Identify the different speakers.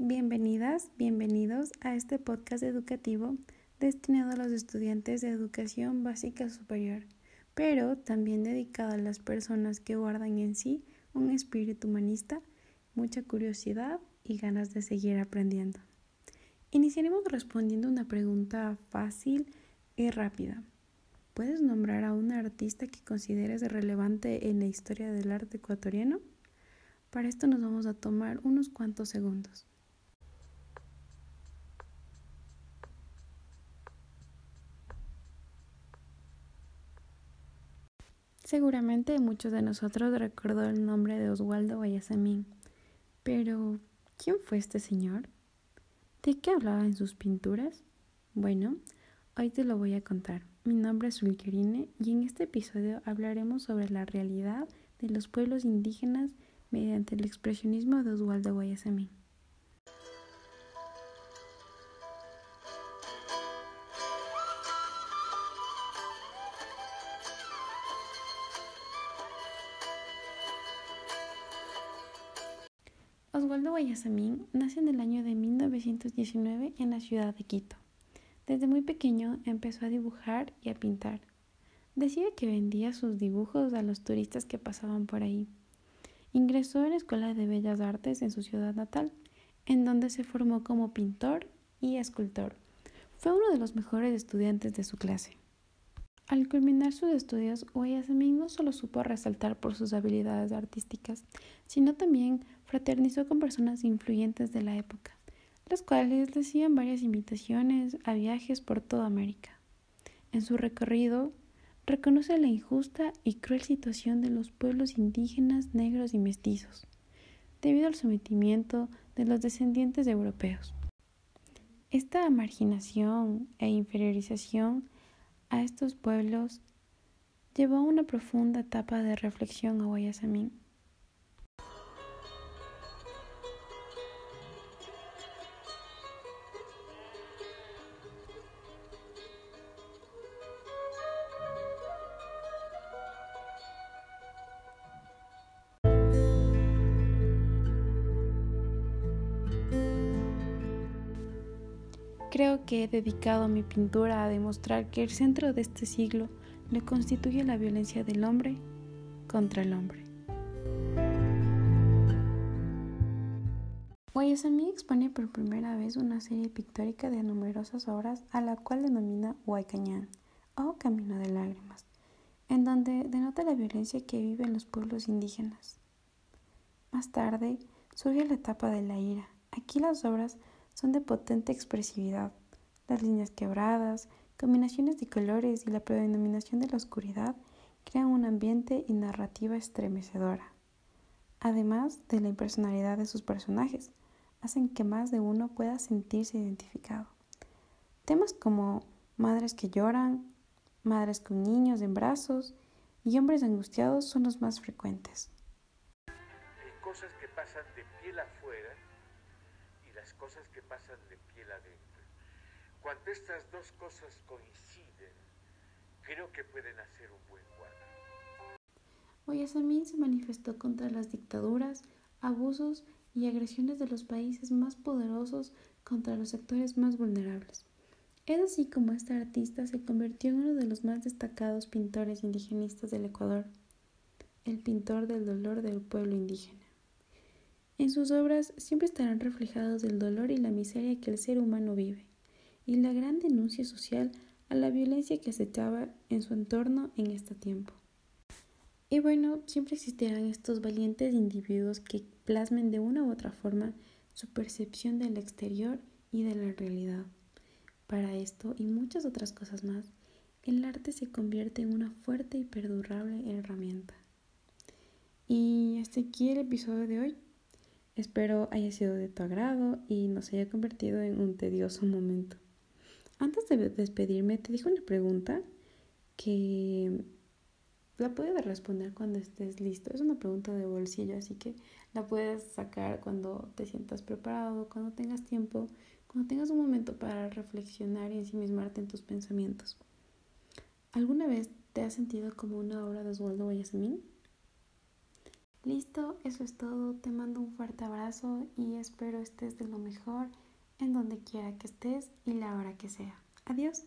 Speaker 1: bienvenidos a este podcast educativo destinado a los estudiantes de educación básica superior, pero también dedicado a las personas que guardan en sí un espíritu humanista, mucha curiosidad y ganas de seguir aprendiendo. Iniciaremos respondiendo una pregunta fácil y rápida. ¿Puedes nombrar a un artista que consideres relevante en la historia del arte ecuatoriano? Para esto nos vamos a tomar unos cuantos segundos. Seguramente muchos de nosotros recordó el nombre de Oswaldo Guayasamín, pero ¿quién fue este señor? ¿De qué hablaba en sus pinturas? Bueno, hoy te lo voy a contar. Mi nombre es Ulkerine y en este episodio hablaremos sobre la realidad de los pueblos indígenas mediante el expresionismo de Oswaldo Guayasamín. Oswaldo Guayasamín nace en el año de 1919 en la ciudad de Quito. Desde muy pequeño empezó a dibujar y a pintar. Decía que vendía sus dibujos a los turistas que pasaban por ahí. Ingresó en la Escuela de Bellas Artes en su ciudad natal, en donde se formó como pintor y escultor. Fue uno de los mejores estudiantes de su clase. Al culminar sus estudios, Guayasamín no solo supo resaltar por sus habilidades artísticas, sino también fraternizó con personas influyentes de la época, las cuales le hacían varias invitaciones a viajes por toda América. En su recorrido, reconoce la injusta y cruel situación de los pueblos indígenas, negros y mestizos, debido al sometimiento de los descendientes de europeos. Esta marginación e inferiorización a estos pueblos llevó una profunda etapa de reflexión a Guayasamín. Creo que he dedicado mi pintura a demostrar que el centro de este siglo le constituye la violencia del hombre contra el hombre. Guayasamí expone por primera vez una serie pictórica de numerosas obras a la cual denomina Huaycañán o Camino de Lágrimas, en donde denota la violencia que viven los pueblos indígenas. Más tarde surge la etapa de la ira. Aquí las obras son de potente expresividad. Las líneas quebradas, combinaciones de colores y la predominación de la oscuridad crean un ambiente y narrativa estremecedora. Además de la impersonalidad de sus personajes, hacen que más de uno pueda sentirse identificado. Temas como madres que lloran, madres con niños en brazos y hombres angustiados son los más frecuentes.
Speaker 2: cosas que pasan de piel afuera cosas que pasan de piel adentro. Cuando estas dos cosas coinciden, creo que pueden hacer un buen cuadro.
Speaker 1: Guayasamín se manifestó contra las dictaduras, abusos y agresiones de los países más poderosos contra los sectores más vulnerables. Es así como este artista se convirtió en uno de los más destacados pintores indigenistas del Ecuador, el pintor del dolor del pueblo indígena. En sus obras siempre estarán reflejados el dolor y la miseria que el ser humano vive, y la gran denuncia social a la violencia que acechaba en su entorno en este tiempo. Y bueno, siempre existirán estos valientes individuos que plasmen de una u otra forma su percepción del exterior y de la realidad. Para esto y muchas otras cosas más, el arte se convierte en una fuerte y perdurable herramienta. Y hasta aquí el episodio de hoy. Espero haya sido de tu agrado y no se haya convertido en un tedioso momento. Antes de despedirme, te dejo una pregunta que la puedes responder cuando estés listo. Es una pregunta de bolsillo, así que la puedes sacar cuando te sientas preparado, cuando tengas tiempo, cuando tengas un momento para reflexionar y ensimismarte en tus pensamientos. ¿Alguna vez te has sentido como una obra de Oswaldo Guayasamín? Listo, eso es todo. Te mando un fuerte abrazo y espero estés de lo mejor en donde quiera que estés y la hora que sea. Adiós.